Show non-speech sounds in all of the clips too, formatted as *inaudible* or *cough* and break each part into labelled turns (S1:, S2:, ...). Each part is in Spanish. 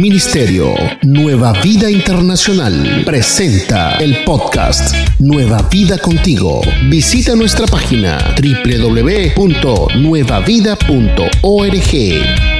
S1: Ministerio Nueva Vida Internacional presenta el podcast Nueva Vida Contigo. Visita nuestra página www.nuevavida.org.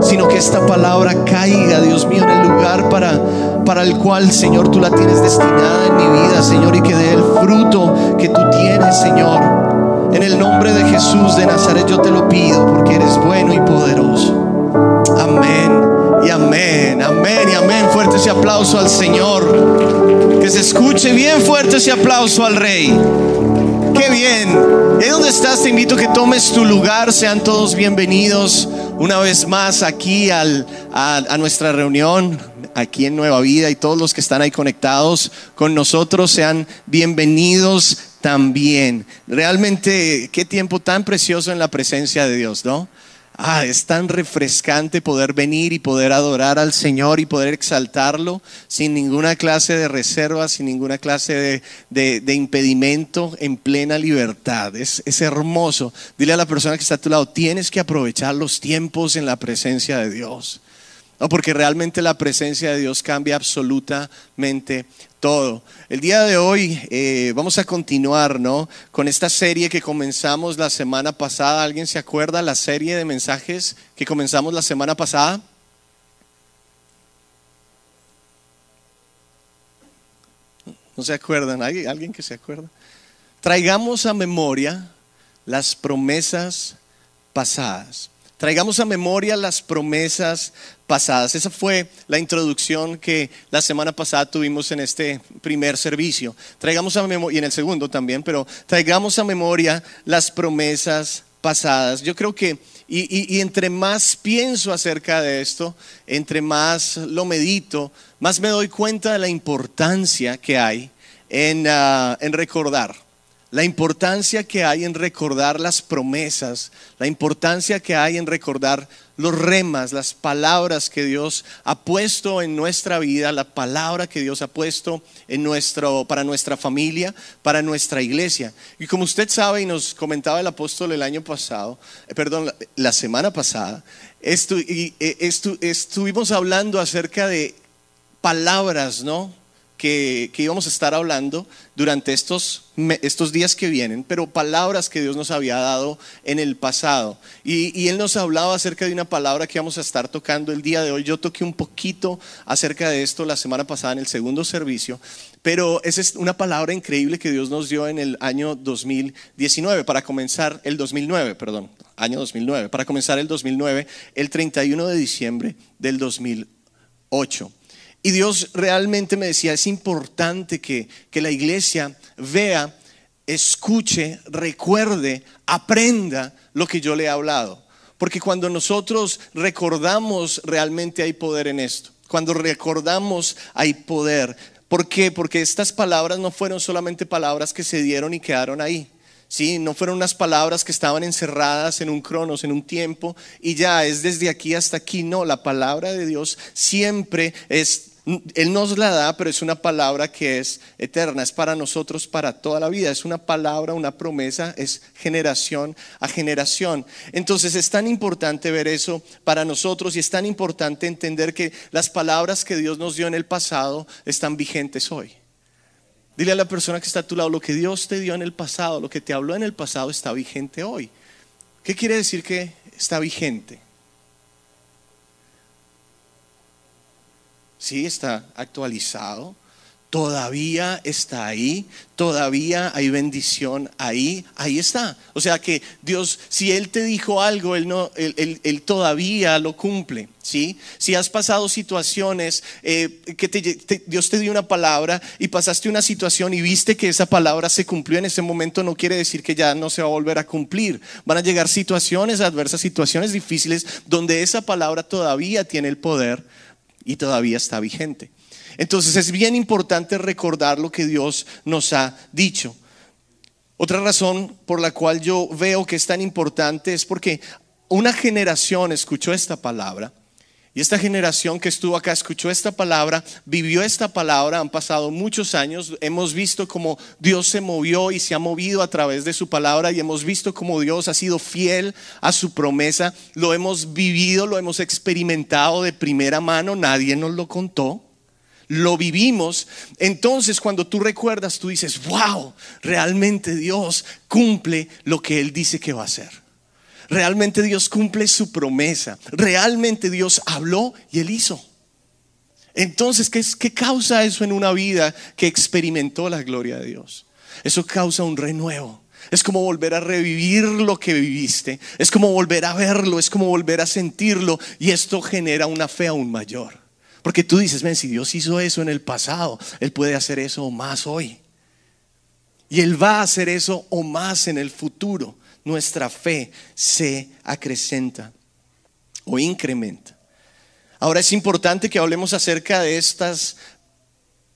S2: sino que esta palabra caiga, Dios mío, en el lugar para, para el cual, Señor, tú la tienes destinada en mi vida, Señor, y que dé el fruto que tú tienes, Señor. En el nombre de Jesús de Nazaret yo te lo pido porque eres bueno y poderoso. Amén y amén, amén y amén. Fuerte ese aplauso al Señor. Que se escuche bien fuerte ese aplauso al Rey. Qué bien. ¿Y donde estás? Te invito a que tomes tu lugar. Sean todos bienvenidos una vez más aquí a, a nuestra reunión, aquí en Nueva Vida y todos los que están ahí conectados con nosotros. Sean bienvenidos también. Realmente, qué tiempo tan precioso en la presencia de Dios, ¿no? Ah, es tan refrescante poder venir y poder adorar al Señor y poder exaltarlo sin ninguna clase de reserva, sin ninguna clase de, impedimento, en plena libertad. Es, es hermoso. Dile a la persona que está a tu lado, tienes que aprovechar los tiempos en la presencia de Dios. No, porque realmente la presencia de Dios cambia absolutamente todo. El día de hoy eh, vamos a continuar, ¿no? Con esta serie que comenzamos la semana pasada. ¿Alguien se acuerda la serie de mensajes que comenzamos la semana pasada? ¿No se acuerdan? ¿Hay alguien que se acuerda? Traigamos a memoria las promesas pasadas. Traigamos a memoria las promesas pasadas. Esa fue la introducción que la semana pasada tuvimos en este primer servicio. Traigamos a memoria, y en el segundo también, pero traigamos a memoria las promesas pasadas. Yo creo que, y, entre más pienso acerca de esto, entre más lo medito, más me doy cuenta de la importancia que hay en, ah, en recordar la importancia que hay en recordar las promesas, la importancia que hay en recordar los remas, las palabras que Dios ha puesto en nuestra vida, la palabra que Dios ha puesto en nuestro, para nuestra familia, para nuestra iglesia. Y como usted sabe y nos comentaba el apóstol el año pasado, eh, perdón, la, semana pasada, eh, estuvimos hablando acerca de palabras, ¿no? Que, íbamos a estar hablando durante estos, estos días que vienen, pero palabras que Dios nos había dado en el pasado. Y, Él nos hablaba acerca de una palabra que vamos a estar tocando el día de hoy. Yo toqué un poquito acerca de esto la semana pasada en el segundo servicio, pero esa es una palabra increíble que Dios nos dio en el año 2019, para comenzar el 2009, perdón, año 2009, para comenzar el 2009, el 31 de diciembre del 2008. Y Dios realmente me decía, es importante que, que la iglesia vea, escuche, recuerde, aprenda lo que yo le he hablado. Porque cuando nosotros recordamos, realmente hay poder en esto. Cuando recordamos, hay poder. ¿Por qué? Porque estas palabras no fueron solamente palabras que se dieron y quedaron ahí. Sí, no fueron unas palabras que estaban encerradas en un cronos, en un tiempo, y ya es desde aquí hasta aquí. No, la palabra de Dios siempre es él nos la da, pero es una palabra que es eterna, es para nosotros para toda la vida, es una palabra, una promesa, es generación a generación. Entonces es tan importante ver eso para nosotros y es tan importante entender que las palabras que Dios nos dio en el pasado están vigentes hoy. Dile a la persona que está a tu lado, lo que Dios te dio en el pasado, lo que te habló en el pasado está vigente hoy. ¿Qué quiere decir que está vigente? Sí, está actualizado. Todavía está ahí, todavía hay bendición ahí, ahí está. O sea que Dios, si Él te dijo algo, Él, no, él, todavía lo cumple. ¿sí? Si has pasado situaciones eh, que Dios te dio una palabra y pasaste una situación y viste que esa palabra se cumplió en ese momento, no quiere decir que ya no se va a volver a cumplir. Van a llegar situaciones adversas, situaciones difíciles, donde esa palabra todavía tiene el poder y todavía está vigente. Entonces es bien importante recordar lo que Dios nos ha dicho. Otra razón por la cual yo veo que es tan importante es porque una generación escuchó esta palabra y esta generación que estuvo acá escuchó esta palabra, vivió esta palabra, han pasado muchos años, hemos visto cómo Dios se movió y se ha movido a través de su palabra y hemos visto cómo Dios ha sido fiel a su promesa, lo hemos vivido, lo hemos experimentado de primera mano, nadie nos lo contó. Lo vivimos, entonces cuando tú recuerdas, tú dices, wow, realmente Dios cumple lo que Él dice que va a hacer. Realmente Dios cumple su promesa. Realmente Dios habló y él hizo. Entonces, ¿qué, ¿qué causa eso en una vida que experimentó la gloria de Dios? Eso causa un renuevo. Es como volver a revivir lo que viviste. Es como volver a verlo. Es como volver a sentirlo. Y esto genera una fe aún mayor. Porque tú dices, ven, si Dios hizo eso en el pasado, Él puede hacer eso más hoy. Y Él va a hacer eso o más en el futuro nuestra fe se acrecenta o incrementa. Ahora es importante que hablemos acerca de estas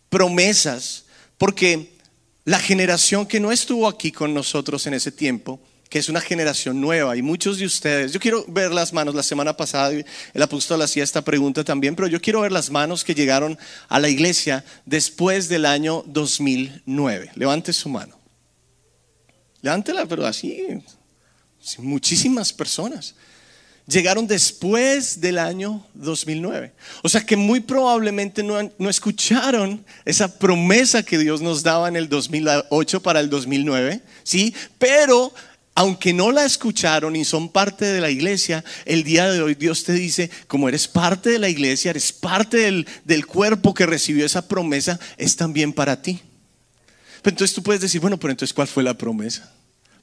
S2: promesas, porque la generación que no estuvo aquí con nosotros en ese tiempo, que es una generación nueva y muchos de ustedes, yo quiero ver las manos, la semana pasada el apóstol hacía esta pregunta también, pero yo quiero ver las manos que llegaron a la iglesia después del año 2009. Levante su mano. Levántela, pero así, muchísimas personas llegaron después del año 2009. O sea que muy probablemente no, no, escucharon esa promesa que Dios nos daba en el 2008 para el 2009, ¿sí? Pero aunque no la escucharon y son parte de la iglesia, el día de hoy Dios te dice, como eres parte de la iglesia, eres parte del, del cuerpo que recibió esa promesa, es también para ti. Entonces tú puedes decir, bueno, pero entonces ¿cuál fue la promesa?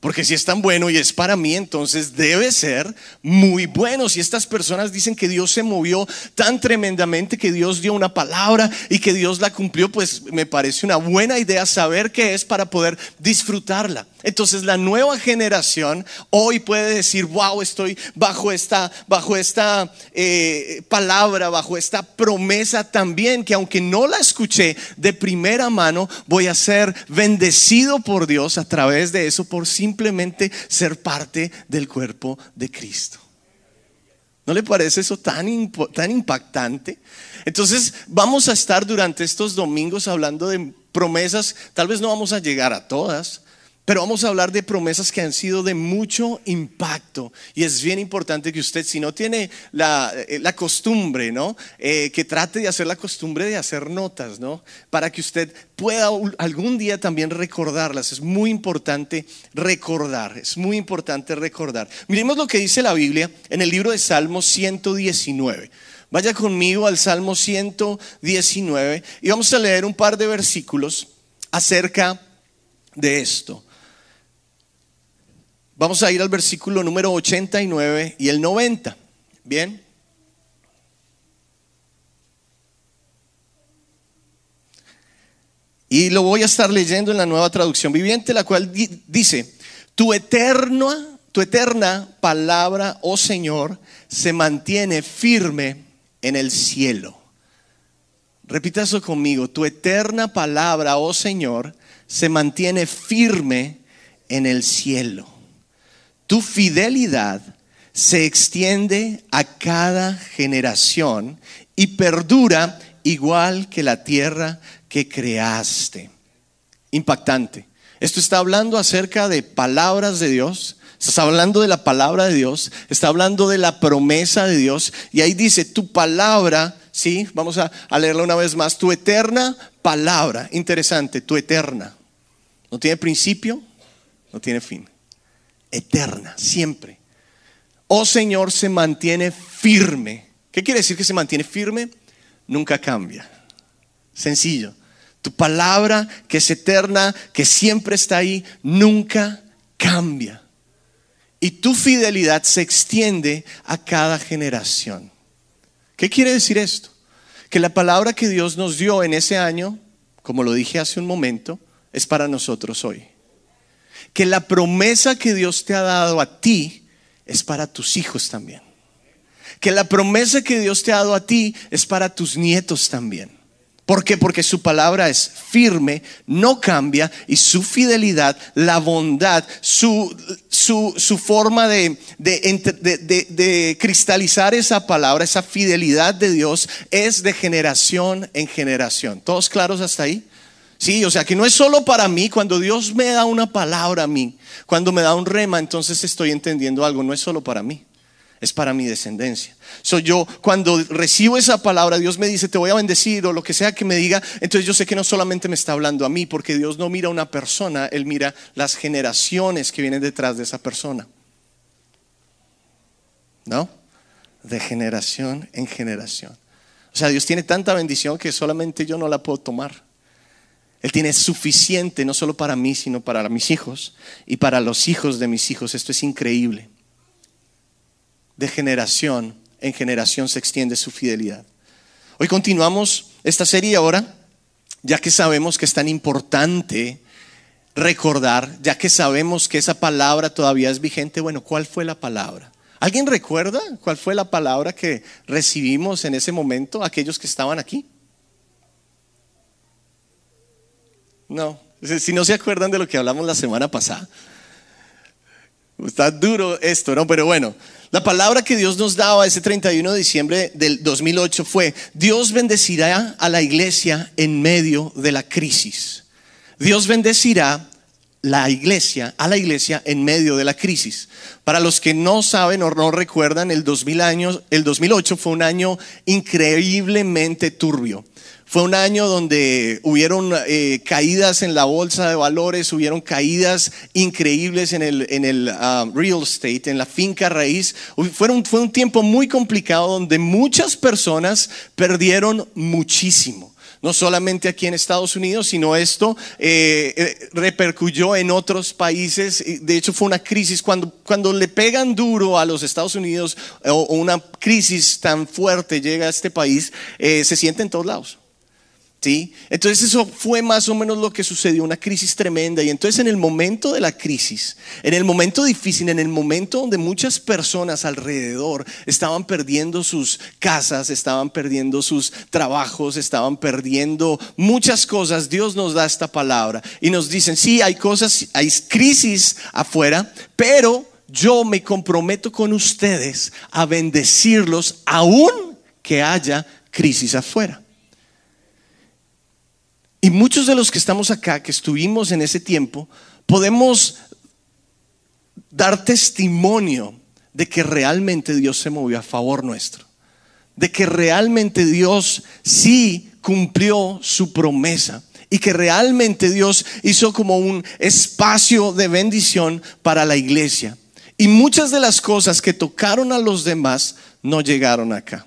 S2: Porque si es tan bueno y es para mí, entonces debe ser muy bueno. Si estas personas dicen que Dios se movió tan tremendamente, que Dios dio una palabra y que Dios la cumplió, pues me parece una buena idea saber qué es para poder disfrutarla. Entonces la nueva generación hoy puede decir, wow, estoy bajo esta, bajo esta eh, palabra, bajo esta promesa también, que aunque no la escuché de primera mano, voy a ser bendecido por Dios a través de eso, por simplemente ser parte del cuerpo de Cristo. ¿No le parece eso tan, tan impactante? Entonces vamos a estar durante estos domingos hablando de promesas, tal vez no vamos a llegar a todas, Pero vamos a hablar de promesas que han sido de mucho impacto. Y es bien importante que usted, si no tiene la, eh, costumbre, ¿no? Eh, que trate de hacer la costumbre de hacer notas, ¿no? Para que usted pueda algún día también recordarlas. Es muy importante recordar, es muy importante recordar. Miremos lo que dice la Biblia en el libro de Salmos 119. Vaya conmigo al Salmo 119 y vamos a leer un par de versículos acerca de esto. Vamos a ir al versículo número 89 y el 90. Bien. Y lo voy a estar leyendo en la nueva traducción viviente, la cual dice, tu eterna, tu eterna palabra, oh Señor, se mantiene firme en el cielo. Repita eso conmigo, tu eterna palabra, oh Señor, se mantiene firme en el cielo. Tu fidelidad se extiende a cada generación y perdura igual que la tierra que creaste. Impactante. Esto está hablando acerca de palabras de Dios, está hablando de la palabra de Dios, está hablando de la promesa de Dios. Y ahí dice, tu palabra, sí, vamos a, a leerla una vez más, tu eterna palabra, interesante, tu eterna. No tiene principio, no tiene fin eterna, siempre. Oh Señor, se mantiene firme. ¿Qué quiere decir que se mantiene firme? Nunca cambia. Sencillo. Tu palabra que es eterna, que siempre está ahí, nunca cambia. Y tu fidelidad se extiende a cada generación. ¿Qué quiere decir esto? Que la palabra que Dios nos dio en ese año, como lo dije hace un momento, es para nosotros hoy que la promesa que Dios te ha dado a ti es para tus hijos también. Que la promesa que Dios te ha dado a ti es para tus nietos también. ¿Por qué? Porque su palabra es firme, no cambia y su fidelidad, la bondad, su, su, forma de, de, de, cristalizar esa palabra, esa fidelidad de Dios es de generación en generación. ¿Todos claros hasta ahí? Sí, o sea que no es solo para mí, cuando Dios me da una palabra a mí, cuando me da un rema, entonces estoy entendiendo algo, no es solo para mí, es para mi descendencia. Soy yo, cuando recibo esa palabra, Dios me dice, te voy a bendecir o lo que sea que me diga, entonces yo sé que no solamente me está hablando a mí, porque Dios no mira a una persona, Él mira las generaciones que vienen detrás de esa persona. ¿No? De generación en generación. O sea, Dios tiene tanta bendición que solamente yo no la puedo tomar. Él tiene suficiente no solo para mí, sino para mis hijos y para los hijos de mis hijos. Esto es increíble. De generación en generación se extiende su fidelidad. Hoy continuamos esta serie ahora, ya que sabemos que es tan importante recordar, ya que sabemos que esa palabra todavía es vigente. Bueno, ¿cuál fue la palabra? ¿Alguien recuerda cuál fue la palabra que recibimos en ese momento, aquellos que estaban aquí? No, si no se acuerdan de lo que hablamos la semana pasada. Está duro esto, ¿no? Pero bueno, la palabra que Dios nos daba ese 31 de diciembre del 2008 fue, Dios bendecirá a la iglesia en medio de la crisis. Dios bendecirá la iglesia, a la iglesia en medio de la crisis. Para los que no saben o no recuerdan, el, 2000 años, el 2008 fue un año increíblemente turbio. Fue un año donde hubieron eh, caídas en la bolsa de valores, hubieron caídas increíbles en el, en el ah, real estate, en la finca raíz. fue un tiempo muy complicado donde muchas personas perdieron muchísimo no solamente aquí en Estados Unidos, sino esto eh, eh, repercuyó en otros países. De hecho, fue una crisis. Cuando, cuando le pegan duro a los Estados Unidos o, una crisis tan fuerte llega a este país, se siente en todos lados. Entonces eso fue más o menos lo que sucedió, una crisis tremenda. Y entonces en el momento de la crisis, en el momento difícil, en el momento donde muchas personas alrededor estaban perdiendo sus casas, estaban perdiendo sus trabajos, estaban perdiendo muchas cosas, Dios nos da esta palabra y nos dicen, sí, hay cosas, hay crisis afuera, pero yo me comprometo con ustedes a bendecirlos aún que haya crisis afuera. Y muchos de los que estamos acá, que estuvimos en ese tiempo, podemos dar testimonio de que realmente Dios se movió a favor nuestro, de que realmente Dios sí cumplió su promesa y que realmente Dios hizo como un espacio de bendición para la iglesia. Y muchas de las cosas que tocaron a los demás no llegaron acá.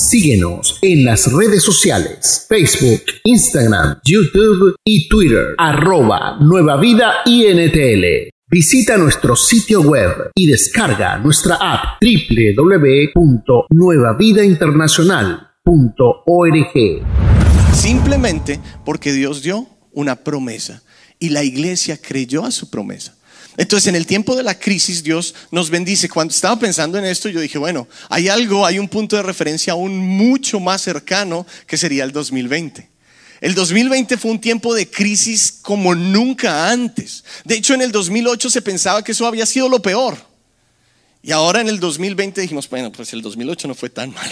S1: Síguenos en las redes sociales, Facebook, Instagram, YouTube y Twitter, arroba Nueva Vida INTL. Visita nuestro sitio web y descarga nuestra app www.nuevavidainternacional.org.
S2: Simplemente porque Dios dio una promesa y la iglesia creyó a su promesa. Entonces, en el tiempo de la crisis, Dios nos bendice. Cuando estaba pensando en esto, yo dije, bueno, hay algo, hay un punto de referencia aún mucho más cercano que sería el 2020. El 2020 fue un tiempo de crisis como nunca antes. De hecho, en el 2008 se pensaba que eso había sido lo peor. Y ahora en el 2020 dijimos, bueno, pues el 2008 no fue tan mal.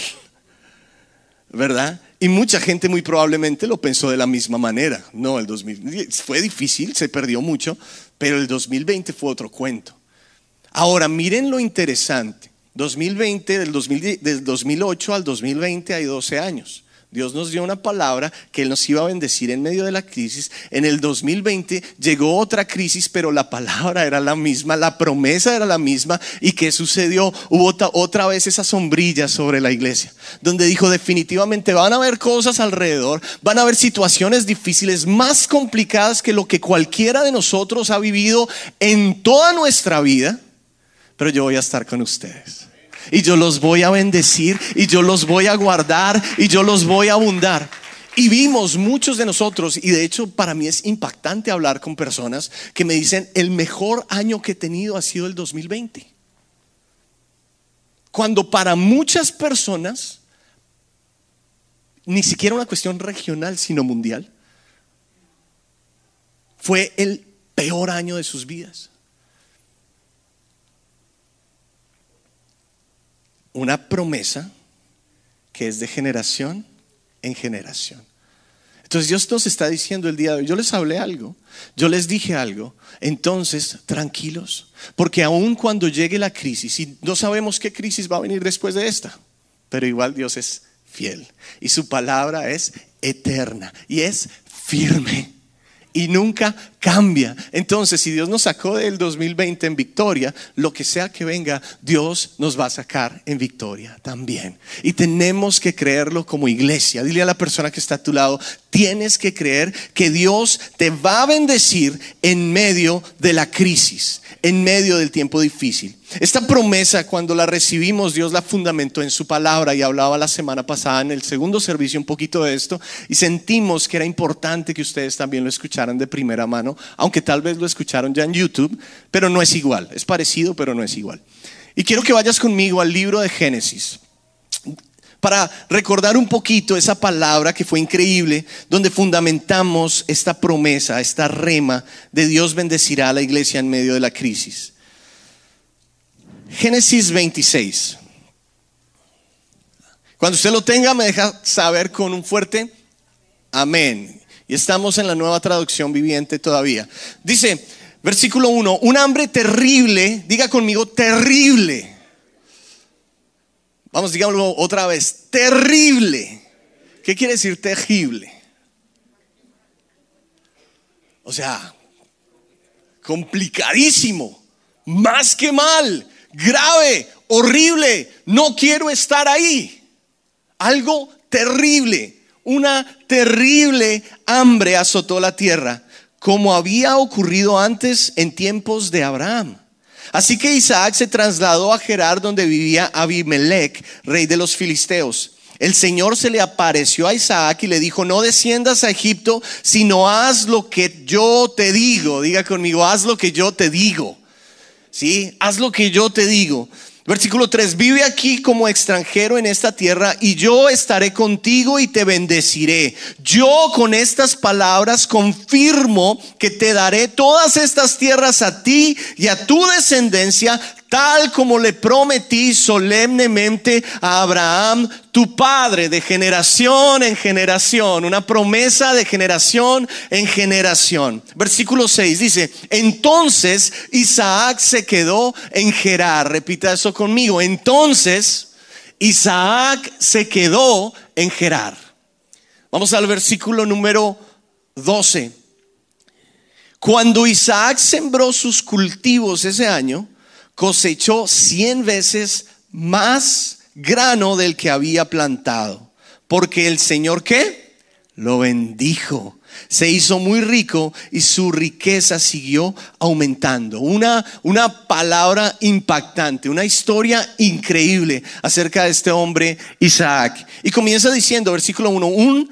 S2: ¿Verdad? Y mucha gente muy probablemente lo pensó de la misma manera. No, el 2000 fue difícil, se perdió mucho, pero el 2020 fue otro cuento. Ahora, miren lo interesante. 2020, del, del 2008 al 2020 hay 12 años. Dios nos dio una palabra que Él nos iba a bendecir en medio de la crisis. En el 2020 llegó otra crisis, pero la palabra era la misma, la promesa era la misma. ¿Y qué sucedió? Hubo otra vez esa sombrilla sobre la iglesia, donde dijo definitivamente van a haber cosas alrededor, van a haber situaciones difíciles, más complicadas que lo que cualquiera de nosotros ha vivido en toda nuestra vida, pero yo voy a estar con ustedes y yo los voy a bendecir y yo los voy a guardar y yo los voy a abundar. Y vimos muchos de nosotros, y de hecho para mí es impactante hablar con personas que me dicen, el mejor año que he tenido ha sido el 2020. Cuando para muchas personas, ni siquiera una cuestión regional, sino mundial, fue el peor año de sus vidas. Una promesa que es de generación en generación. Entonces Dios nos está diciendo el día de hoy, yo les hablé algo, yo les dije algo, entonces tranquilos, porque aun cuando llegue la crisis, y no sabemos qué crisis va a venir después de esta, pero igual Dios es fiel y su palabra es eterna y es firme y nunca cambia. Entonces, si Dios nos sacó del 2020 en victoria, lo que sea que venga, Dios nos va a sacar en victoria también. Y tenemos que creerlo como iglesia. Dile a la persona que está a tu lado, tienes que creer que Dios te va a bendecir en medio de la crisis, en medio del tiempo difícil. Esta promesa, cuando la recibimos, Dios la fundamentó en su palabra y hablaba la semana pasada en el segundo servicio un poquito de esto y sentimos que era importante que ustedes también lo escucharan de primera mano, aunque tal vez lo escucharon ya en YouTube, pero no es igual, es parecido, pero no es igual. Y quiero que vayas conmigo al libro de Génesis para recordar un poquito esa palabra que fue increíble, donde fundamentamos esta promesa, esta rema de Dios bendecirá a la iglesia en medio de la crisis. Génesis 26. Cuando usted lo tenga, me deja saber con un fuerte amén. Y estamos en la nueva traducción viviente todavía. Dice, versículo 1, un hambre terrible, diga conmigo, terrible. Vamos, digámoslo otra vez, terrible. ¿Qué quiere decir terrible? O sea, complicadísimo, más que mal grave, horrible, no quiero estar ahí. Algo terrible, una terrible hambre azotó la tierra, como había ocurrido antes en tiempos de Abraham. Así que Isaac se trasladó a Gerar donde vivía Abimelech, rey de los filisteos. El Señor se le apareció a Isaac y le dijo, no desciendas a Egipto, sino haz lo que yo te digo. Diga conmigo, haz lo que yo te digo. ¿Sí? Haz lo que yo te digo. Versículo 3, vive aquí como extranjero en esta tierra y yo estaré contigo y te bendeciré. Yo con estas palabras confirmo que te daré todas estas tierras a ti y a tu descendencia, tal como le prometí solemnemente a Abraham, tu padre, de generación en generación, una promesa de generación en generación. Versículo 6 dice, entonces Isaac se quedó en Gerar, repita eso conmigo, entonces Isaac se quedó en Gerar. Vamos al versículo número 12. Cuando Isaac sembró sus cultivos ese año, cosechó cien veces más grano del que había plantado. Porque el Señor qué? Lo bendijo. Se hizo muy rico y su riqueza siguió aumentando. Una, una palabra impactante, una historia increíble acerca de este hombre Isaac. Y comienza diciendo, versículo 1, un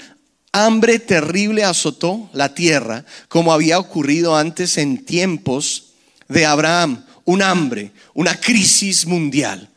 S2: hambre terrible azotó la tierra, como había ocurrido antes en tiempos de Abraham. Un hambre, una crisis mundial.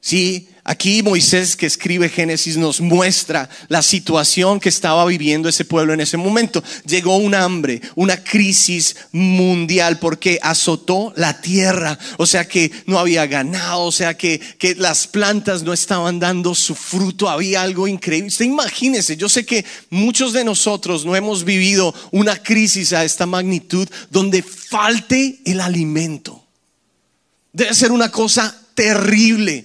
S2: Sí, Aquí Moisés que escribe Génesis nos muestra la situación que estaba viviendo ese pueblo en ese momento. Llegó un hambre, una crisis mundial porque azotó la tierra. O sea que no había ganado, o sea que, que las plantas no estaban dando su fruto. Había algo increíble. Usted imagínese, yo sé que muchos de nosotros no hemos vivido una crisis a esta magnitud donde falte el alimento. Debe ser una cosa terrible.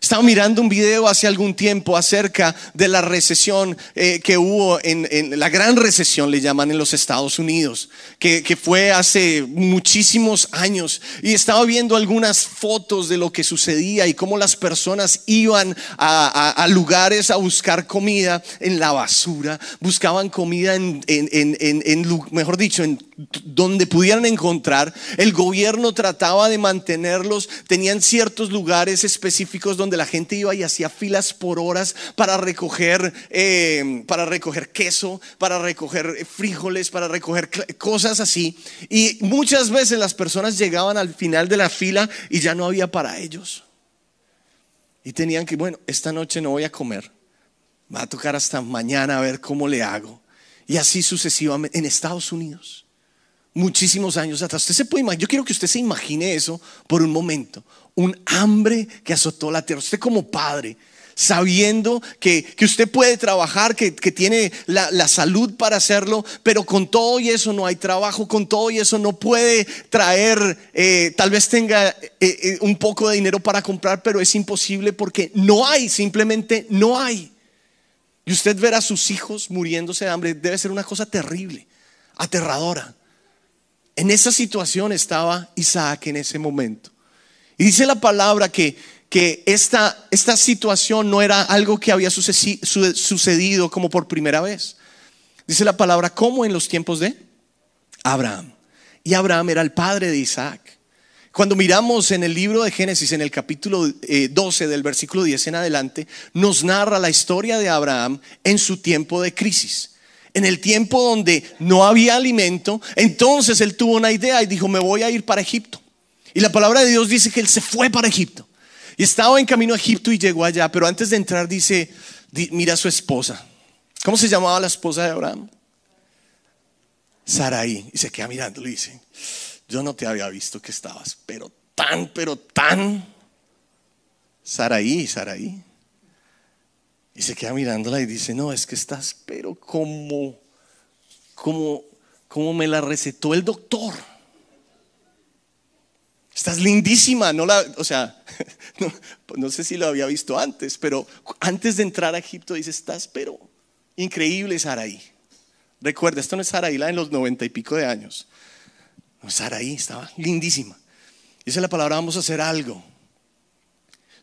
S2: Estaba mirando un video hace algún tiempo acerca de la recesión eh, que hubo en, la gran recesión, le llaman en los Estados Unidos, que, fue hace muchísimos años. Y estaba viendo algunas fotos de lo que sucedía y cómo las personas iban a, lugares a buscar comida en la basura, buscaban comida en, en mejor dicho, en donde pudieran encontrar. El gobierno trataba de mantenerlos, tenían ciertos lugares específicos donde la gente iba y hacía filas por horas para recoger, eh, para recoger queso, para recoger frijoles, para recoger cosas así. Y muchas veces las personas llegaban al final de la fila y ya no había para ellos. Y tenían que, bueno, esta noche no voy a comer. Va a tocar hasta mañana a ver cómo le hago. Y así sucesivamente en Estados Unidos muchísimos años atrás. Usted se puede imaginar, yo quiero que usted se imagine eso por un momento, un hambre que azotó la tierra. Usted como padre, sabiendo que, usted puede trabajar, que, tiene la, salud para hacerlo, pero con todo y eso no hay trabajo, con todo y eso no puede traer, eh, tal vez tenga eh, eh, un poco de dinero para comprar, pero es imposible porque no hay, simplemente no hay. Y usted ver a sus hijos muriéndose de hambre debe ser una cosa terrible, aterradora. En esa situación estaba Isaac en ese momento. Y dice la palabra que, que esta, esta situación no era algo que había sucedido como por primera vez. Dice la palabra como en los tiempos de Abraham. Y Abraham era el padre de Isaac. Cuando miramos en el libro de Génesis, en el capítulo 12 eh, del versículo 10 en adelante, nos narra la historia de Abraham en su tiempo de crisis en el tiempo donde no había alimento, entonces él tuvo una idea y dijo, me voy a ir para Egipto. Y la palabra de Dios dice que él se fue para Egipto. Y estaba en camino a Egipto y llegó allá, pero antes de entrar dice, mira a su esposa. ¿Cómo se llamaba la esposa de Abraham? Saraí. Y se queda mirando y dice, yo no te había visto que estabas, pero tan, pero tan. Saraí, Saraí. Y se queda mirándola y dice, no, es que estás, pero como, como, como me la recetó el doctor. Estás lindísima, no la, o sea, *laughs* no, sé si lo había visto antes, pero antes de entrar a Egipto dice, estás, pero increíble Saraí. Recuerda, esto no es Saraí, la en los noventa y pico de años. No, Saraí estaba lindísima. Dice la palabra, vamos a hacer algo.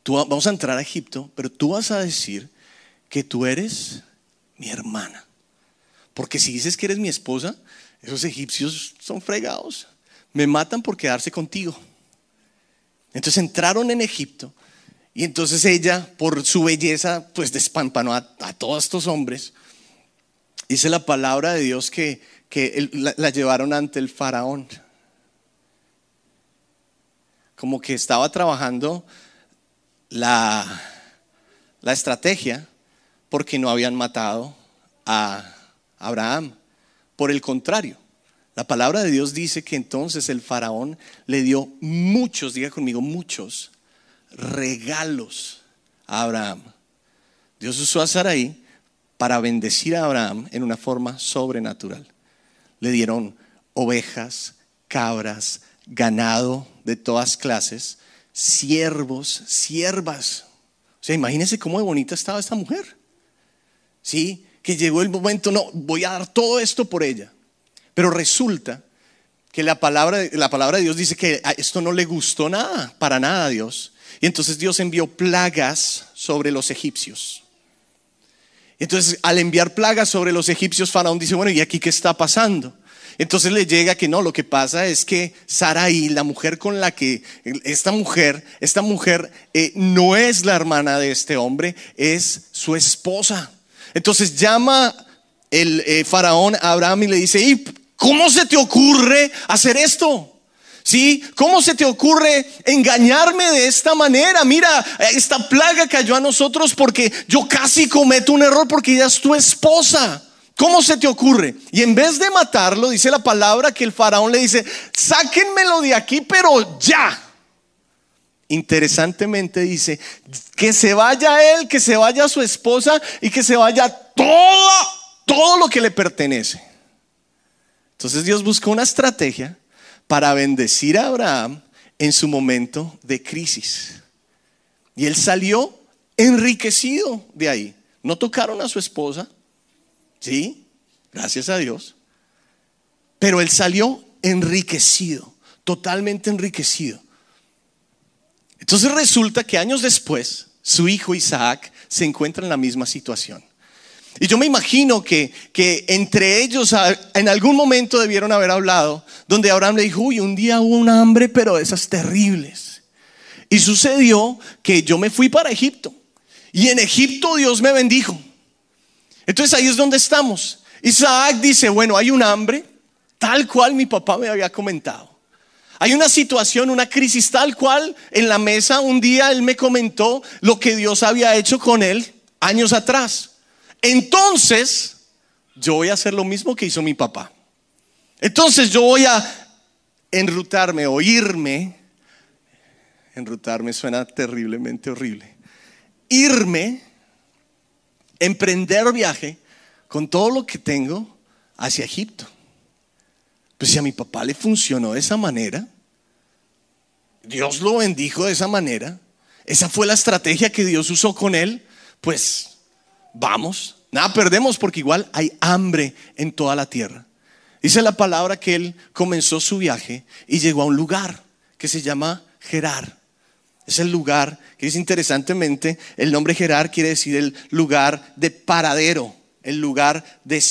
S2: Tú, vamos a entrar a Egipto, pero tú vas a decir que tú eres mi hermana. Porque si dices que eres mi esposa, esos egipcios son fregados. Me matan por quedarse contigo. Entonces entraron en Egipto y entonces ella, por su belleza, pues despampanó a, todos estos hombres. Dice la palabra de Dios que, que la, llevaron ante el faraón. Como que estaba trabajando la, la estrategia porque no habían matado a Abraham. Por el contrario, La palabra de Dios dice que entonces el faraón le dio muchos, diga conmigo, muchos regalos a Abraham. Dios usó a Sarai para bendecir a Abraham en una forma sobrenatural. Le dieron ovejas, cabras, ganado de todas clases, siervos, siervas. O sea, imagínense cómo de bonita estaba esta mujer. ¿Sí? Que llegó el momento, no, voy a dar todo esto por ella. Pero resulta que la palabra, la palabra de Dios dice que esto no le gustó nada, para nada a Dios. Y entonces Dios envió plagas sobre los egipcios. Entonces, al enviar plagas sobre los egipcios, Faraón dice, bueno, ¿y aquí qué está pasando? Entonces le llega que no, lo que pasa es que Saraí, la mujer con la que, esta mujer, esta mujer eh, no es la hermana de este hombre, es su esposa. Entonces llama el eh, faraón a Abraham y le dice, ¿y cómo se te ocurre hacer esto? ¿Sí? ¿Cómo se te ocurre engañarme de esta manera? Mira, esta plaga cayó a nosotros porque yo casi cometo un error porque ella es tu esposa. ¿Cómo se te ocurre? Y en vez de matarlo, dice la palabra que el faraón le dice, sáquenmelo de aquí, pero ya. Interesantemente dice, que se vaya él, que se vaya su esposa y que se vaya todo, todo lo que le pertenece. Entonces Dios buscó una estrategia para bendecir a Abraham en su momento de crisis. Y él salió enriquecido de ahí. No tocaron a su esposa, sí, gracias a Dios. Pero él salió enriquecido, totalmente enriquecido. Entonces resulta que años después, su hijo Isaac se encuentra en la misma situación. Y yo me imagino que, que entre ellos en algún momento debieron haber hablado, donde Abraham le dijo, uy, un día hubo un hambre, pero esas terribles. Y sucedió que yo me fui para Egipto. Y en Egipto Dios me bendijo. Entonces ahí es donde estamos. Isaac dice, bueno, hay un hambre, tal cual mi papá me había comentado. Hay una situación, una crisis tal cual en la mesa. Un día él me comentó lo que Dios había hecho con él años atrás. Entonces, yo voy a hacer lo mismo que hizo mi papá. Entonces yo voy a enrutarme o irme. Enrutarme suena terriblemente horrible. Irme, emprender viaje con todo lo que tengo hacia Egipto. Pues si a mi papá le funcionó de esa manera, Dios lo bendijo de esa manera, esa fue la estrategia que Dios usó con él, pues vamos, nada perdemos porque igual hay hambre en toda la tierra. Dice la palabra que él comenzó su viaje y llegó a un lugar que se llama Gerar. Es el lugar que es interesantemente, el nombre Gerar quiere decir el lugar de paradero, el lugar de,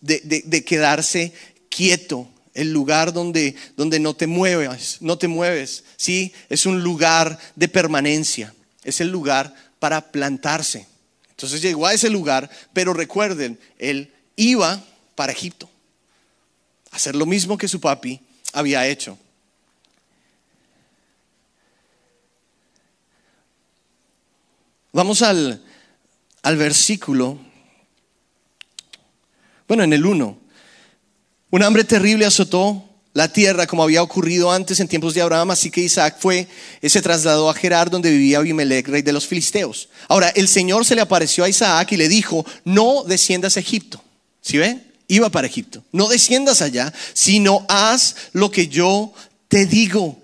S2: de, quedarse quieto, el lugar donde, donde no te mueves, no te mueves. Sí, es un lugar de permanencia, es el lugar para plantarse. Entonces llegó a ese lugar, pero recuerden, él iba para Egipto a hacer lo mismo que su papi había hecho. Vamos al, al versículo, bueno, en el 1. Un hambre terrible azotó la tierra como había ocurrido antes en tiempos de Abraham, así que Isaac fue, se trasladó a Gerar donde vivía Abimelech, rey de los filisteos. Ahora, el Señor se le apareció a Isaac y le dijo, no desciendas a Egipto. ¿Sí ve? Iba para Egipto. No desciendas allá, sino haz lo que yo te digo.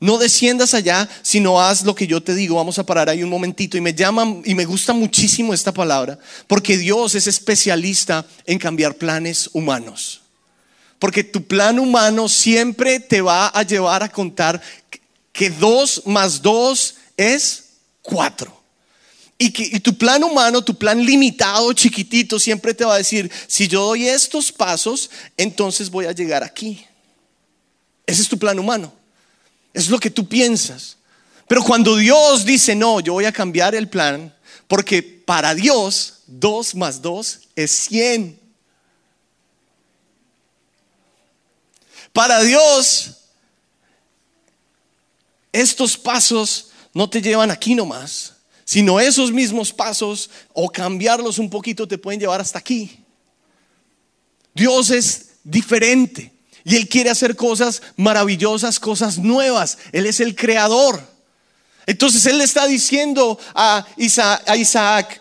S2: No desciendas allá, sino haz lo que yo te digo. Vamos a parar ahí un momentito. Y me llama y me gusta muchísimo esta palabra, porque Dios es especialista en cambiar planes humanos. Porque tu plan humano siempre te va a llevar a contar que dos más dos es cuatro. Y, que, tu plan humano, tu plan limitado, chiquitito, siempre te va a decir, si yo doy estos pasos, entonces voy a llegar aquí. Ese es tu plan humano. Es lo que tú piensas. Pero cuando Dios dice, no, yo voy a cambiar el plan, porque para Dios, dos más dos es cien. Para Dios, estos pasos no te llevan aquí nomás, sino esos mismos pasos o cambiarlos un poquito te pueden llevar hasta aquí. Dios es diferente. Y Él quiere hacer cosas maravillosas, cosas nuevas. Él es el creador. Entonces Él le está diciendo a Isaac,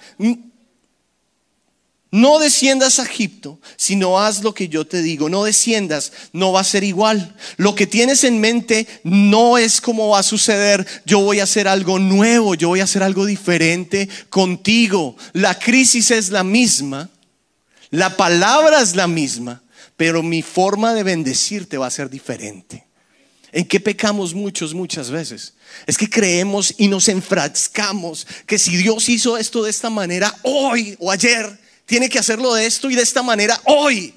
S2: no desciendas a Egipto, sino haz lo que yo te digo. No desciendas, no va a ser igual. Lo que tienes en mente no es como va a suceder. Yo voy a hacer algo nuevo, yo voy a hacer algo diferente contigo. La crisis es la misma, la palabra es la misma, pero mi forma de bendecirte va a ser diferente. ¿En qué pecamos muchos, muchas veces? Es que creemos y nos enfrascamos que si Dios hizo esto de esta manera hoy o ayer, tiene que hacerlo de esto y de esta manera hoy.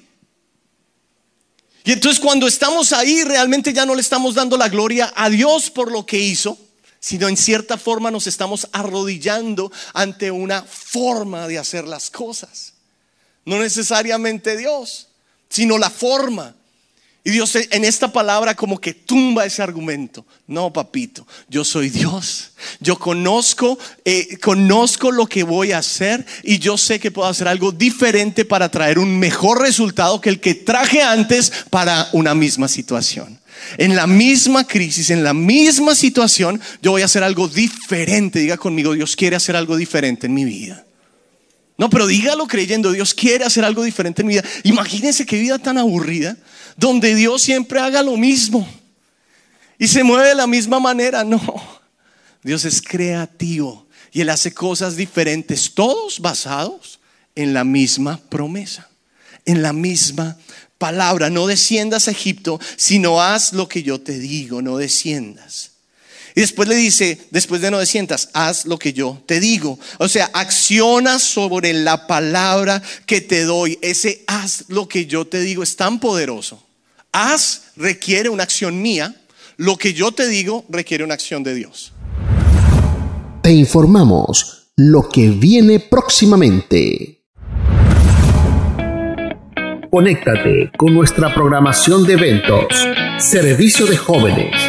S2: Y entonces cuando estamos ahí realmente ya no le estamos dando la gloria a Dios por lo que hizo, sino en cierta forma nos estamos arrodillando ante una forma de hacer las cosas. No necesariamente Dios, sino la forma. Y Dios en esta palabra como que tumba ese argumento. No, papito, yo soy Dios. Yo conozco, eh, conozco lo que voy a hacer y yo sé que puedo hacer algo diferente para traer un mejor resultado que el que traje antes para una misma situación. En la misma crisis, en la misma situación, yo voy a hacer algo diferente. Diga conmigo, Dios quiere hacer algo diferente en mi vida. No, pero dígalo creyendo, Dios quiere hacer algo diferente en mi vida. Imagínense qué vida tan aburrida donde Dios siempre haga lo mismo y se mueve de la misma manera. No, Dios es creativo y Él hace cosas diferentes, todos basados en la misma promesa, en la misma palabra. No desciendas a Egipto, sino haz lo que yo te digo, no desciendas. Y después le dice, después de no desciendas, haz lo que yo te digo. O sea, acciona sobre la palabra que te doy. Ese haz lo que yo te digo es tan poderoso Haz requiere una acción mía, lo que yo te digo requiere una acción de Dios.
S1: Te informamos lo que viene próximamente. Conéctate con nuestra programación de eventos. Servicio de jóvenes.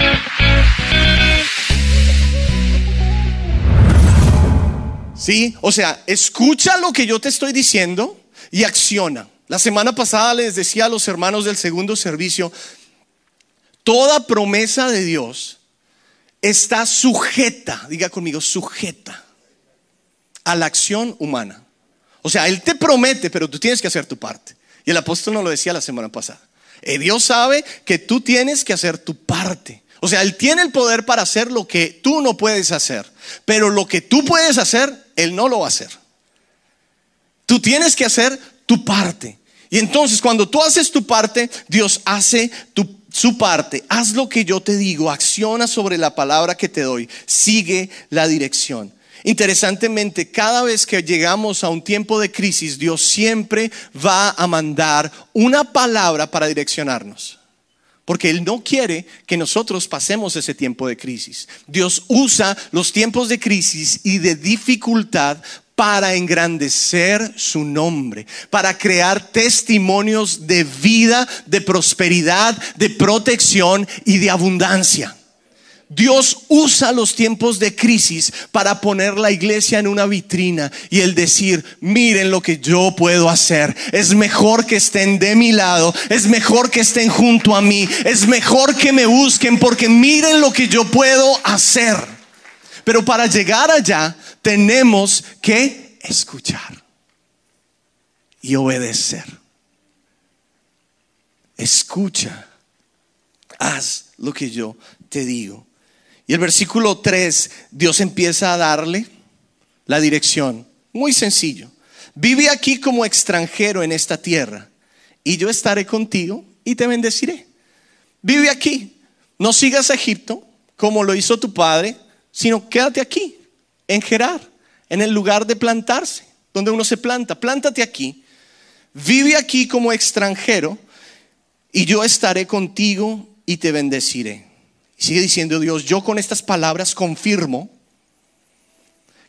S2: Sí, o sea, escucha lo que yo te estoy diciendo y acciona. La semana pasada les decía a los hermanos del segundo servicio, toda promesa de Dios está sujeta, diga conmigo, sujeta a la acción humana. O sea, Él te promete, pero tú tienes que hacer tu parte. Y el apóstol nos lo decía la semana pasada. Eh, Dios sabe que tú tienes que hacer tu parte. O sea, Él tiene el poder para hacer lo que tú no puedes hacer. Pero lo que tú puedes hacer, Él no lo va a hacer. Tú tienes que hacer tu parte. Y entonces cuando tú haces tu parte, Dios hace su parte. Haz lo que yo te digo, acciona sobre la palabra que te doy, sigue la dirección. Interesantemente, cada vez que llegamos a un tiempo de crisis, Dios siempre va a mandar una palabra para direccionarnos. Porque Él no quiere que nosotros pasemos ese tiempo de crisis. Dios usa los tiempos de crisis y de dificultad para engrandecer su nombre, para crear testimonios de vida, de prosperidad, de protección y de abundancia. Dios usa los tiempos de crisis para poner la iglesia en una vitrina y el decir, miren lo que yo puedo hacer. Es mejor que estén de mi lado, es mejor que estén junto a mí, es mejor que me busquen porque miren lo que yo puedo hacer. Pero para llegar allá tenemos que escuchar y obedecer. Escucha, haz lo que yo te digo. Y el versículo 3, Dios empieza a darle la dirección. Muy sencillo. Vive aquí como extranjero en esta tierra y yo estaré contigo y te bendeciré. Vive aquí. No sigas a Egipto como lo hizo tu padre, sino quédate aquí, en Gerar, en el lugar de plantarse, donde uno se planta. Plántate aquí. Vive aquí como extranjero y yo estaré contigo y te bendeciré. Sigue diciendo Dios, yo con estas palabras confirmo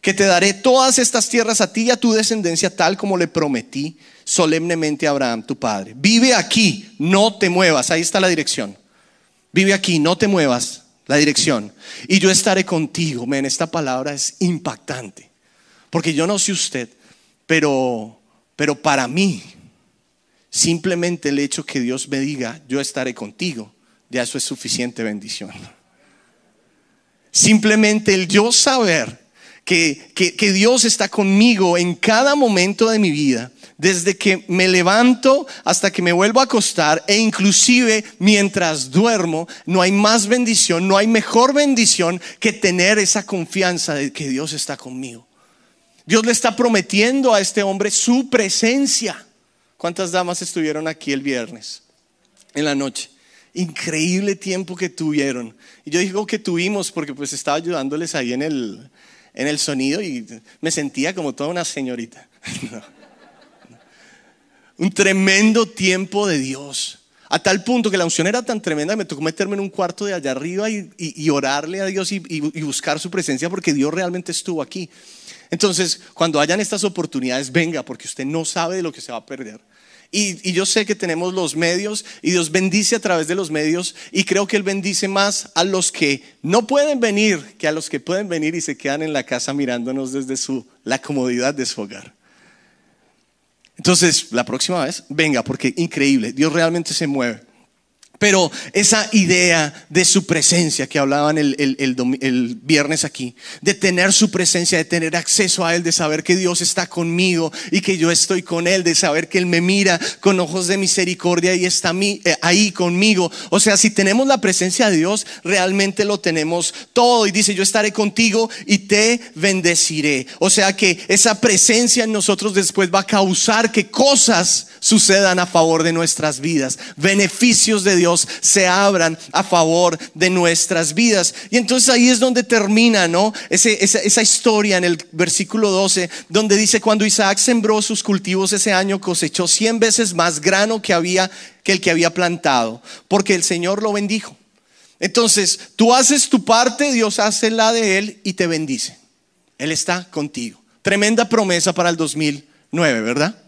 S2: que te daré todas estas tierras a ti y a tu descendencia tal como le prometí solemnemente a Abraham, tu padre. Vive aquí, no te muevas. Ahí está la dirección. Vive aquí, no te muevas. La dirección. Y yo estaré contigo. Men, esta palabra es impactante. Porque yo no sé usted, pero, pero para mí, simplemente el hecho que Dios me diga, yo estaré contigo, ya eso es suficiente bendición. Simplemente el yo saber que, que, Dios está conmigo en cada momento de mi vida, desde que me levanto hasta que me vuelvo a acostar e inclusive mientras duermo, no hay más bendición, no hay mejor bendición que tener esa confianza de que Dios está conmigo. Dios le está prometiendo a este hombre su presencia. ¿Cuántas damas estuvieron aquí el viernes en la noche? Increíble tiempo que tuvieron. Y yo digo que tuvimos porque pues estaba ayudándoles ahí en el, en el sonido y me sentía como toda una señorita. *laughs* Un tremendo tiempo de Dios. A tal punto que la unción era tan tremenda que me tocó meterme en un cuarto de allá arriba y, orarle a Dios y, buscar su presencia porque Dios realmente estuvo aquí. Entonces, cuando hayan estas oportunidades, venga, porque usted no sabe de lo que se va a perder. Y, yo sé que tenemos los medios y Dios bendice a través de los medios y creo que Él bendice más a los que no pueden venir que a los que pueden venir y se quedan en la casa mirándonos desde su, la comodidad de su hogar. Entonces, la próxima vez, venga, porque increíble, Dios realmente se mueve. Pero esa idea de su presencia que hablaban el, el, viernes aquí, de tener su presencia, de tener acceso a Él, de saber que Dios está conmigo y que yo estoy con Él, de saber que Él me mira con ojos de misericordia y está eh, ahí conmigo. O sea, si tenemos la presencia de Dios, realmente lo tenemos todo. Y dice, yo estaré contigo y te bendeciré. O sea que esa presencia en nosotros después va a causar que cosas sucedan a favor de nuestras vidas, beneficios de Dios se abran a favor de nuestras vidas. Y entonces ahí es donde termina, ¿no? esa, historia en el versículo 12, donde dice, cuando Isaac sembró sus cultivos ese año, cosechó cien veces más grano que había que el que había plantado, porque el Señor lo bendijo. Entonces, tú haces tu parte, Dios hace la de Él y te bendice. Él está contigo. Tremenda promesa para el 2009, ¿verdad?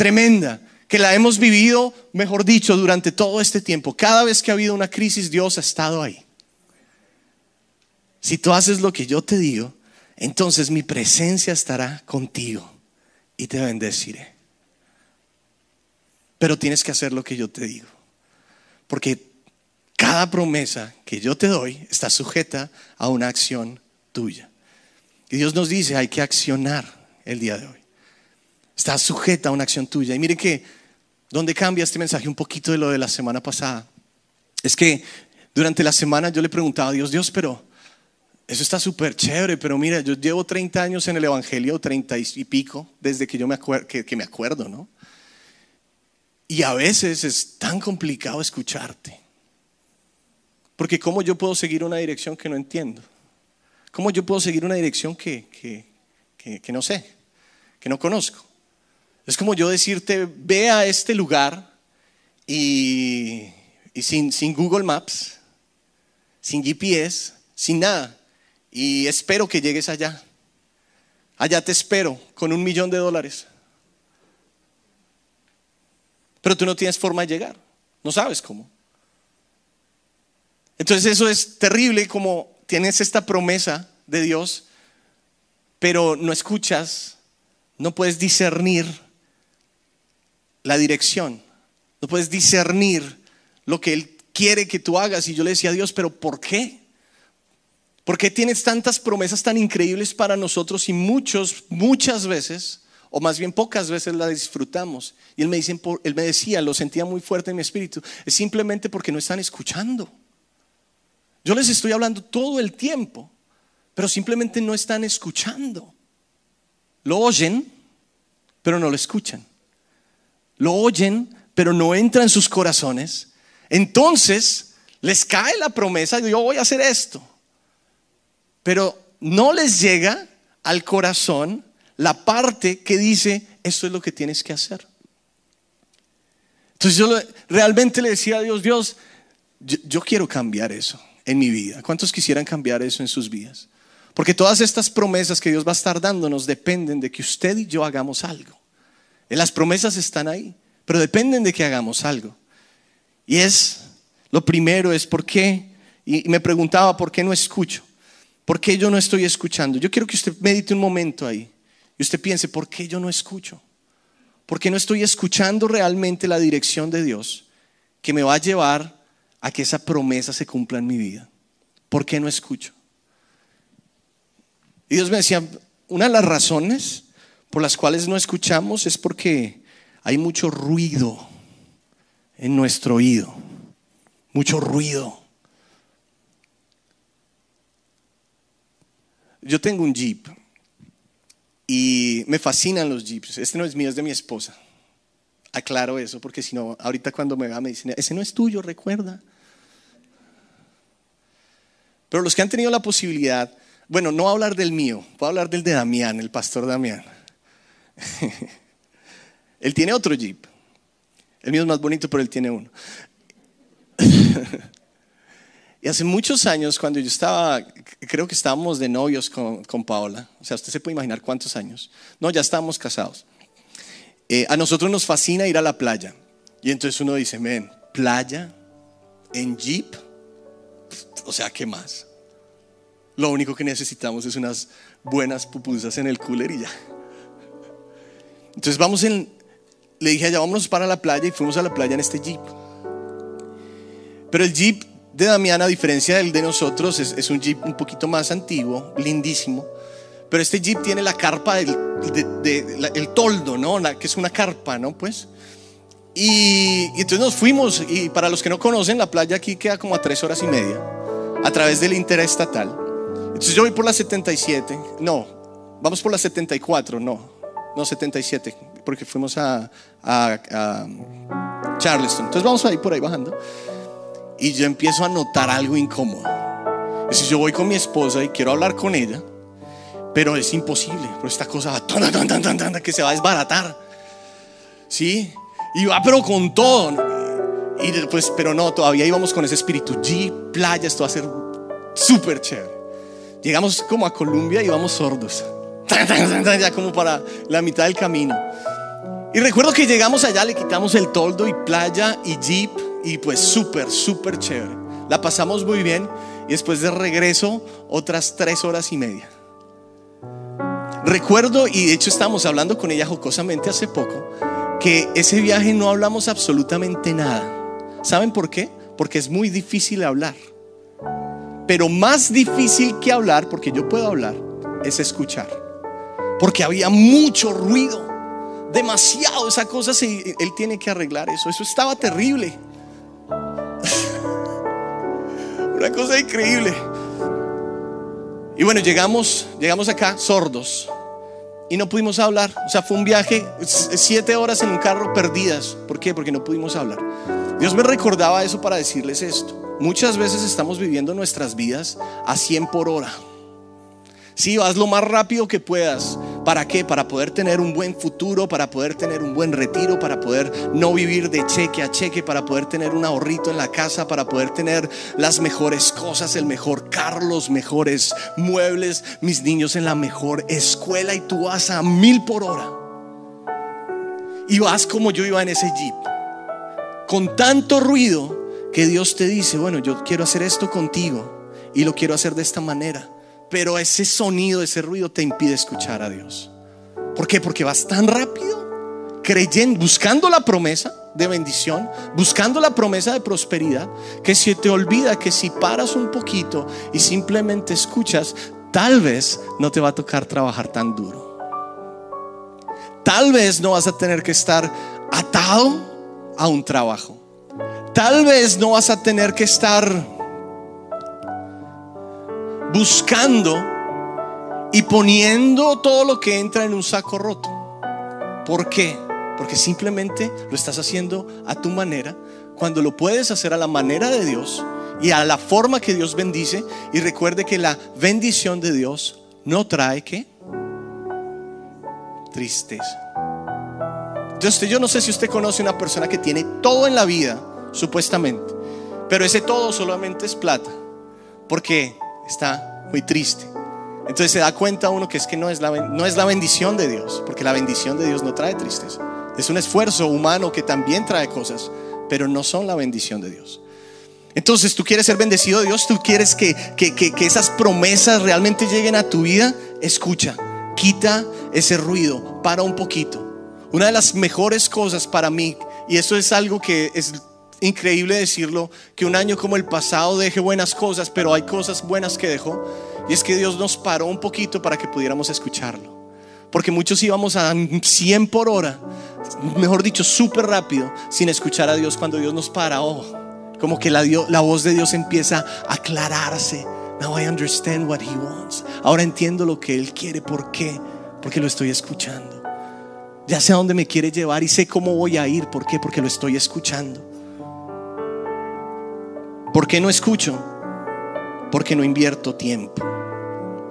S2: tremenda, que la hemos vivido, mejor dicho, durante todo este tiempo. Cada vez que ha habido una crisis, Dios ha estado ahí. Si tú haces lo que yo te digo, entonces mi presencia estará contigo y te bendeciré. Pero tienes que hacer lo que yo te digo. Porque cada promesa que yo te doy está sujeta a una acción tuya. Y Dios nos dice, hay que accionar el día de hoy. Está sujeta a una acción tuya. Y mire que, ¿dónde cambia este mensaje un poquito de lo de la semana pasada? Es que durante la semana yo le preguntaba a Dios, Dios, pero eso está súper chévere, pero mira, yo llevo 30 años en el Evangelio, 30 y pico, desde que yo me, que me acuerdo, ¿no? Y a veces es tan complicado escucharte. Porque ¿cómo yo puedo seguir una dirección que no entiendo? ¿Cómo yo puedo seguir una dirección que, que, que no sé, que no conozco? Es como yo decirte, ve a este lugar y, sin, sin Google Maps, sin GPS, sin nada, y espero que llegues allá. Allá te espero con un millón de dólares. Pero tú no tienes forma de llegar, no sabes cómo. Entonces eso es terrible como tienes esta promesa de Dios, pero no escuchas, no puedes discernir la dirección, no puedes discernir lo que Él quiere que tú hagas. Y yo le decía a Dios, pero ¿por qué? ¿Por qué tienes tantas promesas tan increíbles para nosotros y muchos, muchas veces, o más bien pocas veces las disfrutamos? Y él me, dice, él me decía, lo sentía muy fuerte en mi espíritu, es simplemente porque no están escuchando. Yo les estoy hablando todo el tiempo, pero simplemente no están escuchando. Lo oyen, pero no lo escuchan lo oyen, pero no entra en sus corazones, entonces les cae la promesa yo voy a hacer esto. Pero no les llega al corazón la parte que dice, esto es lo que tienes que hacer. Entonces yo realmente le decía a Dios, Dios, yo, quiero cambiar eso. en mi vida. ¿Cuántos quisieran cambiar eso en sus vidas? Porque todas estas promesas que Dios va a estar dándonos dependen de que usted y yo hagamos algo. Las promesas están ahí, pero dependen de que hagamos algo. Y es, lo primero es por qué, y me preguntaba por qué no escucho, por qué yo no estoy escuchando. Yo quiero que usted medite un momento ahí y usted piense, ¿por qué yo no escucho? ¿Por qué no estoy escuchando realmente la dirección de Dios que me va a llevar a que esa promesa se cumpla en mi vida? ¿Por qué no escucho? Y Dios me decía, una de las razones por las cuales no escuchamos es porque hay mucho ruido en nuestro oído, mucho ruido. Yo tengo un jeep y me fascinan los jeeps. Este no es mío, es de mi esposa. Aclaro eso porque si no, ahorita cuando me va me dicen, ese no es tuyo, recuerda. Pero los que han tenido la posibilidad, bueno, no voy a hablar del mío, voy a hablar del de Damián, el pastor Damián. *laughs* él tiene otro jeep. El mío es más bonito, pero él tiene uno. *laughs* Y hace muchos años, cuando yo estaba, creo que estábamos de novios con, con Paola, o sea, usted se puede imaginar cuántos años. No, ya estábamos casados. Eh, a nosotros nos fascina ir a la playa. Y entonces uno dice, ven, playa en jeep, o sea, ¿qué más? Lo único que necesitamos es unas buenas pupusas en el cooler y ya. Entonces vamos en, le dije allá, vámonos para la playa y fuimos a la playa en este jeep. Pero el jeep de Damián, a diferencia del de nosotros, es, un jeep un poquito más antiguo, lindísimo. Pero este jeep tiene la carpa del el toldo, ¿no? que es una carpa, ¿no? Pues. Y, y, entonces nos fuimos. Y para los que no conocen, la playa aquí queda como a tres horas y media a través del interestatal. Entonces yo voy por la 77. No, vamos por la 74. No, no 77, porque fuimos a, Charleston. Entonces vamos ahí por ahí bajando y yo empiezo a notar algo incómodo. Es decir, yo voy con mi esposa y quiero hablar con ella, pero es imposible, por esta cosa va que se va a desbaratar. ¿Sí? Y va pero con todo. Y después, pero no, todavía íbamos con ese espíritu. G, playa, esto va a ser súper chévere. Llegamos como a Colombia y vamos sordos. Ya como para la mitad del camino. Y recuerdo que llegamos allá, le quitamos el toldo y playa y jeep y pues súper, súper chévere. La pasamos muy bien y después de regreso otras tres horas y media. Recuerdo, y de hecho estábamos hablando con ella jocosamente hace poco, que ese viaje no hablamos absolutamente nada. ¿Saben por qué? Porque es muy difícil hablar. Pero más difícil que hablar, porque yo puedo hablar, es escuchar. Porque había mucho ruido, demasiado esa cosa, él tiene que arreglar eso. Eso estaba terrible. *laughs* Una cosa increíble. Y bueno, llegamos, llegamos acá sordos y no pudimos hablar. O sea, fue un viaje, siete horas en un carro perdidas. ¿Por qué? Porque no pudimos hablar. Dios me recordaba eso para decirles esto. Muchas veces estamos viviendo nuestras vidas a 100 por hora. Sí, vas lo más rápido que puedas. ¿Para qué? Para poder tener un buen futuro, para poder tener un buen retiro, para poder no vivir de cheque a cheque, para poder tener un ahorrito en la casa, para poder tener las mejores cosas, el mejor carro, los mejores muebles, mis niños en la mejor escuela y tú vas a mil por hora. Y vas como yo iba en ese jeep, con tanto ruido que Dios te dice, bueno, yo quiero hacer esto contigo y lo quiero hacer de esta manera pero ese sonido, ese ruido te impide escuchar a Dios. ¿Por qué? Porque vas tan rápido, creyendo, buscando la promesa de bendición, buscando la promesa de prosperidad, que se te olvida que si paras un poquito y simplemente escuchas, tal vez no te va a tocar trabajar tan duro. Tal vez no vas a tener que estar atado a un trabajo. Tal vez no vas a tener que estar buscando y poniendo todo lo que entra en un saco roto. ¿Por qué? Porque simplemente lo estás haciendo a tu manera, cuando lo puedes hacer a la manera de Dios y a la forma que Dios bendice. Y recuerde que la bendición de Dios no trae que tristeza. Entonces, yo no sé si usted conoce una persona que tiene todo en la vida, supuestamente, pero ese todo solamente es plata porque está muy triste. Entonces se da cuenta uno que es que no es, la, no es la bendición de Dios, porque la bendición de Dios no trae tristeza. Es un esfuerzo humano que también trae cosas, pero no son la bendición de Dios. Entonces tú quieres ser bendecido de Dios, tú quieres que, que, que esas promesas realmente lleguen a tu vida, escucha, quita ese ruido, para un poquito. Una de las mejores cosas para mí, y eso es algo que es increíble decirlo, que un año como el pasado deje buenas cosas, pero hay cosas buenas que dejó. Y es que Dios nos paró un poquito para que pudiéramos escucharlo. Porque muchos íbamos a 100 por hora, mejor dicho, súper rápido, sin escuchar a Dios cuando Dios nos para. Oh, como que la, la voz de Dios empieza a aclararse. Now I understand what He wants. Ahora entiendo lo que Él quiere. ¿Por qué? Porque lo estoy escuchando. Ya sé a dónde me quiere llevar y sé cómo voy a ir. ¿Por qué? Porque lo estoy escuchando. ¿Por qué no escucho? Porque no invierto tiempo.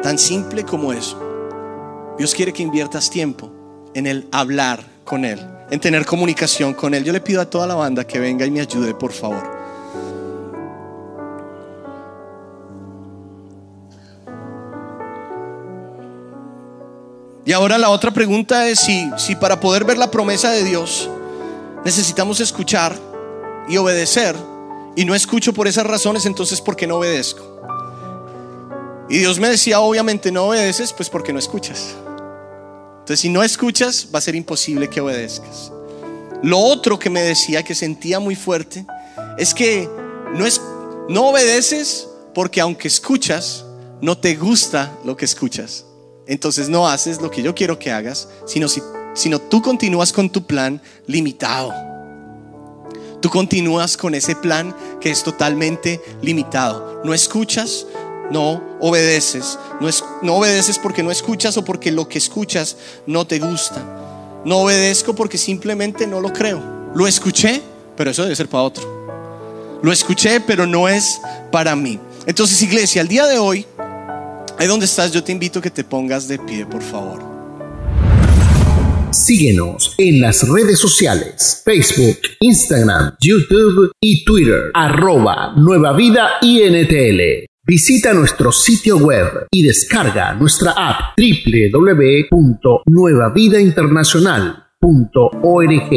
S2: Tan simple como eso. Dios quiere que inviertas tiempo en el hablar con Él, en tener comunicación con Él. Yo le pido a toda la banda que venga y me ayude, por favor. Y ahora la otra pregunta es si, si para poder ver la promesa de Dios necesitamos escuchar y obedecer y no escucho por esas razones, entonces ¿por qué no obedezco? Y Dios me decía, obviamente no obedeces, pues porque no escuchas. Entonces si no escuchas, va a ser imposible que obedezcas. Lo otro que me decía, que sentía muy fuerte, es que no, es, no obedeces porque aunque escuchas, no te gusta lo que escuchas. Entonces no haces lo que yo quiero que hagas, sino, si, sino tú continúas con tu plan limitado. Tú continúas con ese plan que es totalmente limitado. No escuchas, no obedeces. No, es, no obedeces porque no escuchas o porque lo que escuchas no te gusta. No obedezco porque simplemente no lo creo. Lo escuché, pero eso debe ser para otro. Lo escuché, pero no es para mí. Entonces, iglesia, el día de hoy, ahí donde estás, yo te invito a que te pongas de pie, por favor.
S1: Síguenos en las redes sociales, Facebook, Instagram, YouTube y Twitter, arroba Nueva Vida INTL. Visita nuestro sitio web y descarga nuestra app www.nuevavidainternacional.org.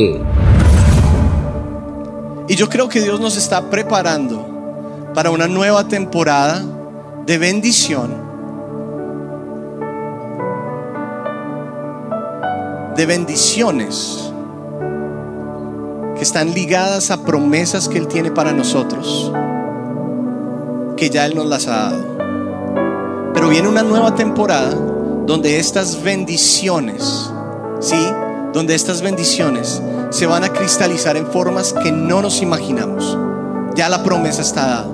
S2: Y yo creo que Dios nos está preparando para una nueva temporada de bendición de bendiciones que están ligadas a promesas que Él tiene para nosotros, que ya Él nos las ha dado. Pero viene una nueva temporada donde estas bendiciones, ¿sí? Donde estas bendiciones se van a cristalizar en formas que no nos imaginamos. Ya la promesa está dada.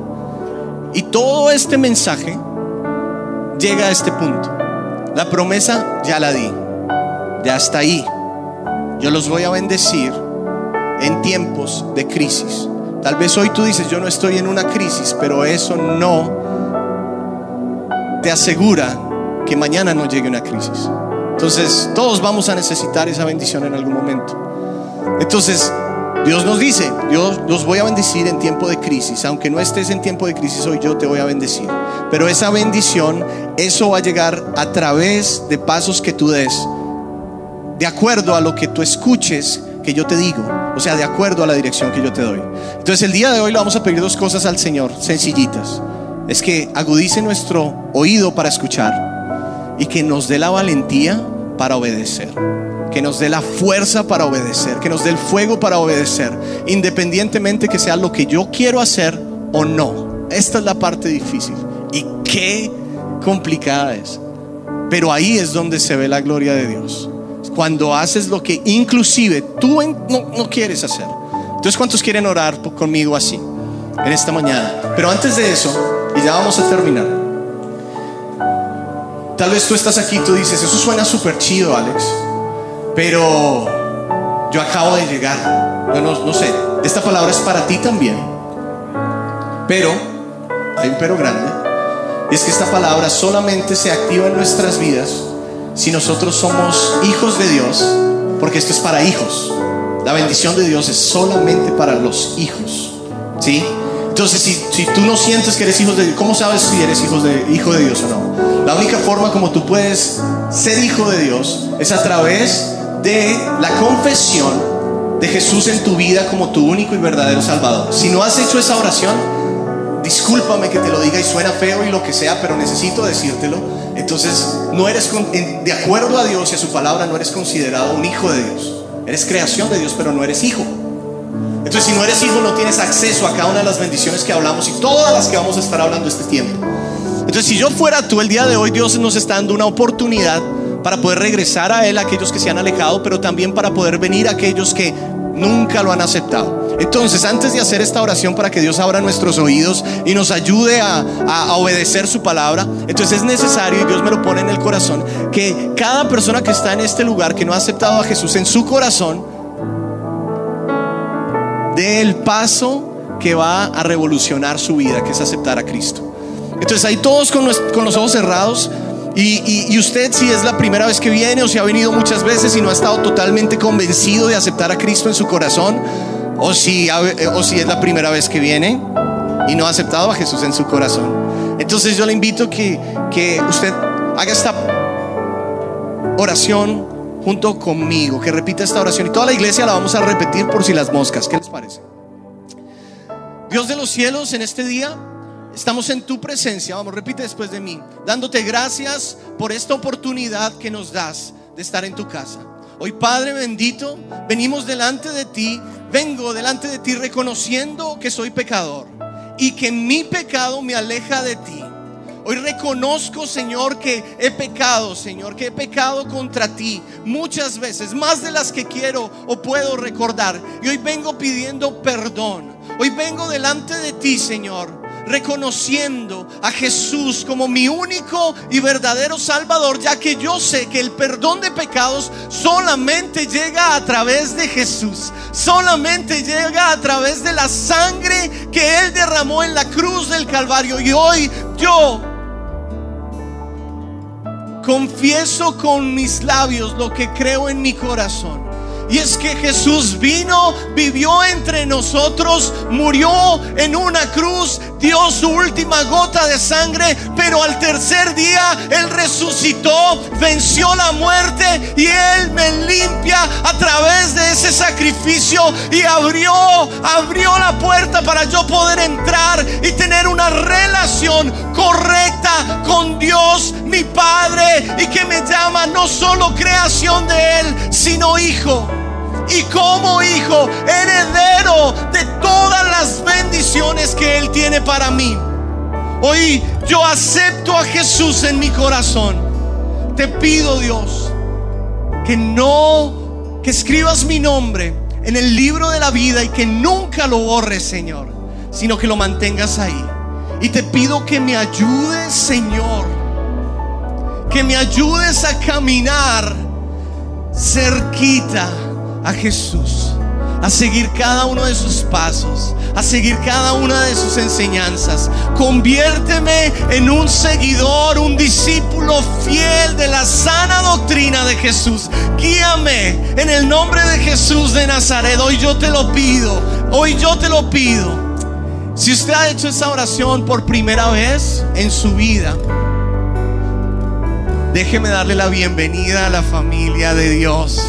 S2: Y todo este mensaje llega a este punto. La promesa ya la di ya está ahí. Yo los voy a bendecir en tiempos de crisis. Tal vez hoy tú dices, yo no estoy en una crisis, pero eso no te asegura que mañana no llegue una crisis. Entonces, todos vamos a necesitar esa bendición en algún momento. Entonces, Dios nos dice, yo los voy a bendecir en tiempo de crisis. Aunque no estés en tiempo de crisis hoy, yo te voy a bendecir. Pero esa bendición, eso va a llegar a través de pasos que tú des de acuerdo a lo que tú escuches que yo te digo, o sea, de acuerdo a la dirección que yo te doy. Entonces el día de hoy le vamos a pedir dos cosas al Señor, sencillitas. Es que agudice nuestro oído para escuchar y que nos dé la valentía para obedecer. Que nos dé la fuerza para obedecer, que nos dé el fuego para obedecer, independientemente que sea lo que yo quiero hacer o no. Esta es la parte difícil y qué complicada es. Pero ahí es donde se ve la gloria de Dios cuando haces lo que inclusive tú no, quieres hacer. Entonces, ¿cuántos quieren orar conmigo así en esta mañana? Pero antes de eso, y ya vamos a terminar. Tal vez tú estás aquí y tú dices, eso suena súper chido, Alex, pero yo acabo de llegar. Yo no, no sé, esta palabra es para ti también. Pero, hay un pero grande, es que esta palabra solamente se activa en nuestras vidas si nosotros somos hijos de Dios, porque esto es para hijos. La bendición de Dios es solamente para los hijos. ¿Sí? Entonces, si, tú no sientes que eres hijo de Dios, ¿cómo sabes si eres hijo de, hijo de Dios o no? La única forma como tú puedes ser hijo de Dios es a través de la confesión de Jesús en tu vida como tu único y verdadero Salvador. Si no has hecho esa oración, discúlpame que te lo diga y suena feo y lo que sea, pero necesito decírtelo. Entonces, no eres de acuerdo a Dios y a su palabra, no eres considerado un hijo de Dios. Eres creación de Dios, pero no eres hijo. Entonces, si no eres hijo, no tienes acceso a cada una de las bendiciones que hablamos y todas las que vamos a estar hablando este tiempo. Entonces, si yo fuera tú el día de hoy, Dios nos está dando una oportunidad para poder regresar a Él aquellos que se han alejado, pero también para poder venir a aquellos que nunca lo han aceptado. Entonces, antes de hacer esta oración para que Dios abra nuestros oídos y nos ayude a, obedecer su palabra, entonces es necesario, y Dios me lo pone en el corazón, que cada persona que está en este lugar, que no ha aceptado a Jesús en su corazón, del paso que va a revolucionar su vida, que es aceptar a Cristo. Entonces ahí todos con los, ojos cerrados. Y, usted si es la primera vez que viene o si ha venido muchas veces y no ha estado totalmente convencido de aceptar a Cristo en su corazón, o si, o si es la primera vez que viene y no ha aceptado a Jesús en su corazón. Entonces yo le invito que, que usted haga esta oración junto conmigo, que repita esta oración y toda la iglesia la vamos a repetir por si las moscas. ¿Qué les parece? Dios de los cielos, en este día estamos en tu presencia. Vamos, repite después de mí, dándote gracias por esta oportunidad que nos das de estar en tu casa. Hoy Padre bendito, venimos delante de ti, vengo delante de ti reconociendo que soy pecador y que mi pecado me aleja de ti. Hoy reconozco, Señor, que he pecado, Señor, que he pecado contra ti muchas veces, más de las que quiero o puedo recordar. Y hoy vengo pidiendo perdón. Hoy vengo delante de ti, Señor, reconociendo a Jesús como mi único y verdadero Salvador, ya que yo sé que el perdón de pecados solamente llega a través de Jesús, solamente llega a través de la sangre que Él derramó en la cruz del Calvario. Y hoy yo confieso con mis labios lo que creo en mi corazón. Y es que Jesús vino, vivió entre nosotros, murió en una cruz, dio su última gota de sangre, pero al tercer día Él resucitó, venció la muerte y Él me limpia a través de ese sacrificio y abrió, abrió la puerta para yo poder entrar y tener una relación correcta con Dios, mi Padre, y que me llama no solo creación de Él, sino hijo y como hijo, heredero de todas las bendiciones que Él tiene para mí. Hoy yo acepto a Jesús en mi corazón. Te pido, Dios, que no, que escribas mi nombre en el libro de la vida y que nunca lo borres, Señor, sino que lo mantengas ahí. Y te pido que me ayudes, Señor, que me ayudes a caminar cerquita a Jesús, a seguir cada uno de sus pasos, a seguir cada una de sus enseñanzas. Conviérteme en un seguidor, un discípulo fiel de la sana doctrina de Jesús. Guíame en el nombre de Jesús de Nazaret. Hoy yo te lo pido, hoy yo te lo pido. Si usted ha hecho esa oración por primera vez en su vida, déjeme darle la bienvenida a la familia de Dios.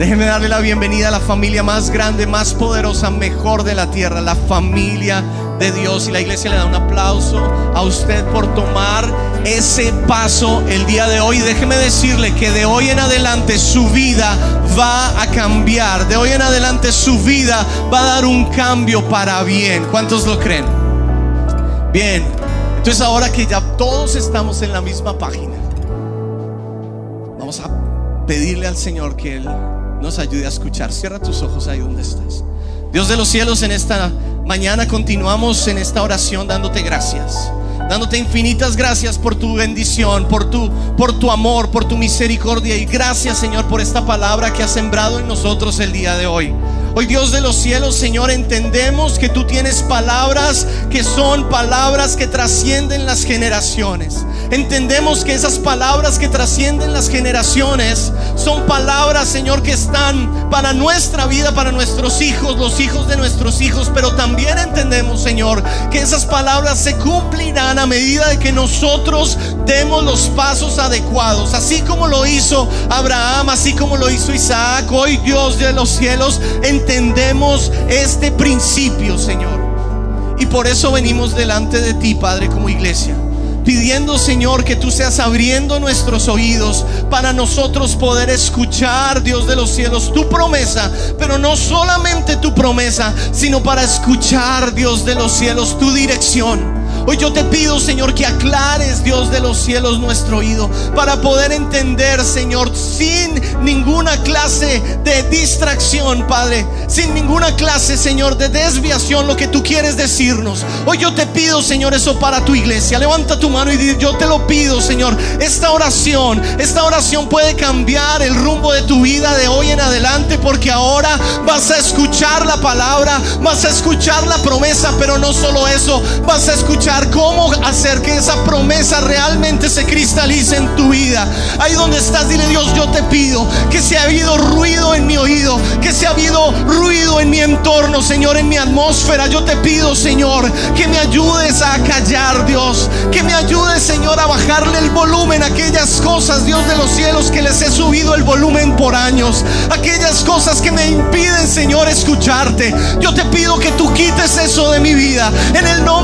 S2: Déjeme darle la bienvenida a la familia más grande, más poderosa, mejor de la tierra, la familia de Dios. Y la iglesia le da un aplauso a usted por tomar ese paso el día de hoy. Déjeme decirle que de hoy en adelante su vida va a cambiar. De hoy en adelante su vida va a dar un cambio para bien. ¿Cuántos lo creen? Bien. Entonces ahora que ya todos estamos en la misma página, vamos a pedirle al Señor que Él nos ayude a escuchar. Cierra tus ojos ahí donde estás. Dios de los cielos, en esta mañana continuamos en esta oración dándote gracias. Dándote infinitas gracias por tu bendición, por tu, por tu amor, por tu misericordia. Y gracias, Señor, por esta palabra que has sembrado en nosotros el día de hoy. Hoy Dios de los cielos, Señor, entendemos que tú tienes palabras que son palabras que trascienden las generaciones. Entendemos que esas palabras que trascienden las generaciones son palabras, Señor, que están para nuestra vida, para nuestros hijos, los hijos de nuestros hijos. Pero también entendemos, Señor, que esas palabras se cumplirán a medida de que nosotros demos los pasos adecuados. Así como lo hizo Abraham, así como lo hizo Isaac, hoy Dios de los cielos, entendemos este principio, Señor. Y por eso venimos delante de ti, Padre, como iglesia pidiendo Señor que tú seas abriendo nuestros oídos para nosotros poder escuchar, Dios de los cielos, tu promesa, pero no solamente tu promesa, sino para escuchar, Dios de los cielos, tu dirección. Hoy yo te pido, Señor, que aclares, Dios de los cielos, nuestro oído para poder entender, Señor, sin ninguna clase de distracción, Padre, sin ninguna clase, Señor, de desviación, lo que tú quieres decirnos. Hoy yo te pido, Señor, eso para tu iglesia. Levanta tu mano y di, yo te lo pido, Señor. Esta oración, esta oración puede cambiar el rumbo de tu vida de hoy en adelante, porque ahora vas a escuchar la palabra, vas a escuchar la promesa, pero no solo eso, vas a escuchar cómo hacer que esa promesa realmente se cristalice en tu vida. Ahí donde estás, dile Dios, yo te pido que si ha habido ruido en mi oído, que si ha habido ruido en mi entorno, Señor, en mi atmósfera, yo te pido, Señor, que me ayudes a callar, Dios, que me ayudes, Señor, a bajarle el volumen a aquellas cosas, Dios de los cielos, que les he subido el volumen por años, aquellas cosas que me impiden, Señor, escucharte. Yo te pido que tú quites eso de mi vida, en el nombre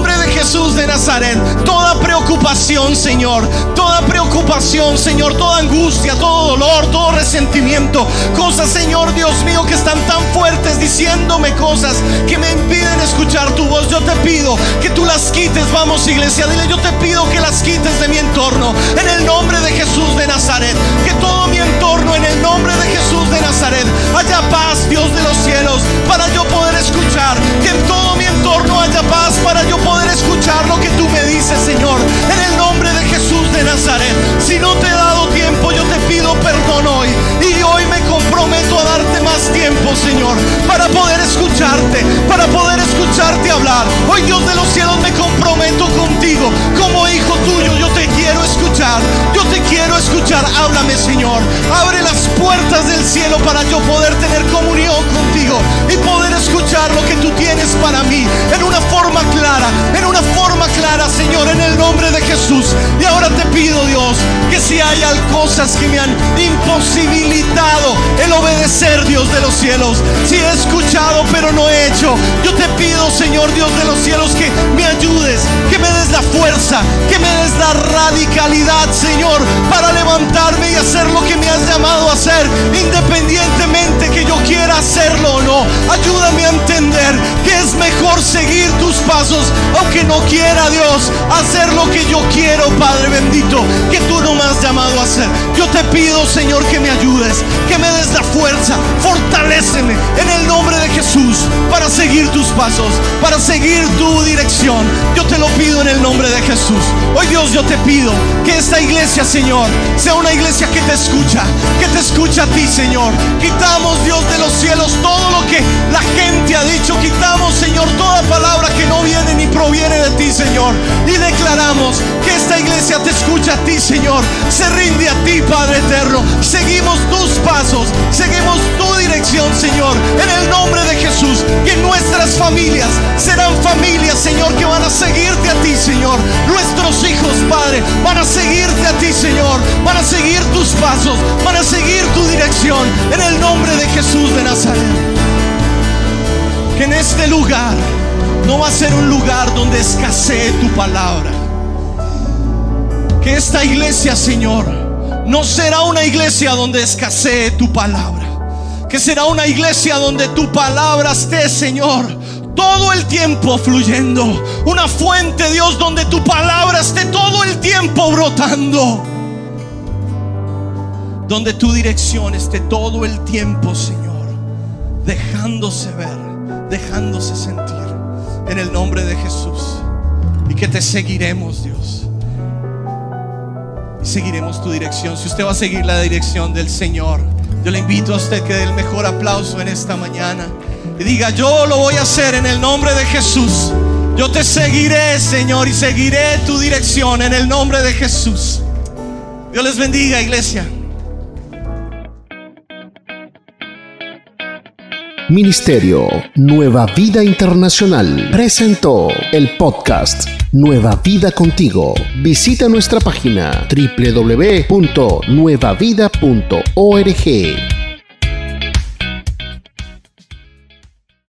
S2: Jesús de Nazaret, toda preocupación, Señor, toda preocupación, Señor, toda angustia, todo dolor, todo resentimiento, cosas, Señor Dios mío, que están tan fuertes diciéndome cosas que me impiden escuchar tu voz. Yo te pido que tú las quites, vamos iglesia, dile, yo te pido que las quites de mi entorno, en el nombre de Jesús de Nazaret, que todo mi entorno, en el nombre de Jesús de Nazaret, haya paz, Dios de los cielos, para yo poder escuchar, que en todo mi entorno haya paz para yo poder escuchar lo que tú me dices, Señor, en el nombre de Jesús de Nazaret. Si no te he dado tiempo, yo te pido perdón hoy. Hoy me comprometo a darte más tiempo, Señor, para poder escucharte, para poder escucharte hablar. Hoy, Dios de los cielos, me comprometo contigo. Como hijo tuyo, yo te quiero escuchar. Yo te quiero escuchar. Háblame, Señor. Abre las puertas del cielo para yo poder tener comunión contigo y poder escuchar lo que tú tienes para mí en una forma clara, en una forma clara, Señor, en el nombre de Jesús. Y ahora te pido, Dios, que si hay cosas que me han imposibilitado el obedecer, Dios de los cielos, si he escuchado pero no he hecho, yo te pido, Señor Dios de los cielos, que me ayudes, que me des la fuerza, que me des la radicalidad, Señor, para levantarme y hacer lo que me has llamado a hacer, independientemente que yo quiera hacerlo o no. Ayúdame a entender que es mejor seguir tus pasos, aunque no quiera Dios hacer lo que yo quiero, Padre bendito, que tú no me has llamado a hacer. Yo te pido, Señor, que me ayudes, que me des la fuerza, fortaléceme en el nombre de Jesús para seguir tus pasos, para seguir tu dirección. Yo te lo pido en el nombre de Jesús. Hoy Dios, yo te pido que esta iglesia, Señor, sea una iglesia que te escucha, que te escucha a ti, Señor. Quitamos, Dios de los cielos, todo lo que la gente ha dicho. Quitamos, Señor, toda palabra que no viene ni proviene de ti, Señor. Y declaramos que esta iglesia te escucha a ti, Señor. Se rinde a ti, Padre eterno. Seguimos tus pasos, seguimos tu dirección, Señor. En el nombre de Jesús, que nuestras familias serán familias, Señor, que van a seguirte a ti, Señor. Nuestros hijos, Padre, van a seguirte a ti, Señor. Van a seguir tus pasos, van a seguir tu dirección. En el nombre de Jesús de Nazaret que en este lugar no va a ser un lugar donde escasee tu palabra. Que esta iglesia, Señor, no será una iglesia donde escasee tu palabra. Que será una iglesia donde tu palabra esté, Señor, todo el tiempo fluyendo. Una fuente, Dios, donde tu palabra esté todo el tiempo brotando. Donde tu dirección esté todo el tiempo, Señor, dejándose ver dejándose sentir en el nombre de Jesús. Y que te seguiremos, Dios seguiremos tu dirección. Si usted va a seguir la dirección del Señor, yo le invito a usted que dé el mejor aplauso en esta mañana y diga, yo lo voy a hacer en el nombre de Jesús. Yo te seguiré, Señor, y seguiré tu dirección en el nombre de Jesús. Dios les bendiga, iglesia.
S1: Ministerio Nueva Vida Internacional presentó el podcast Nueva Vida Contigo. Visita nuestra página www.nuevavida.org.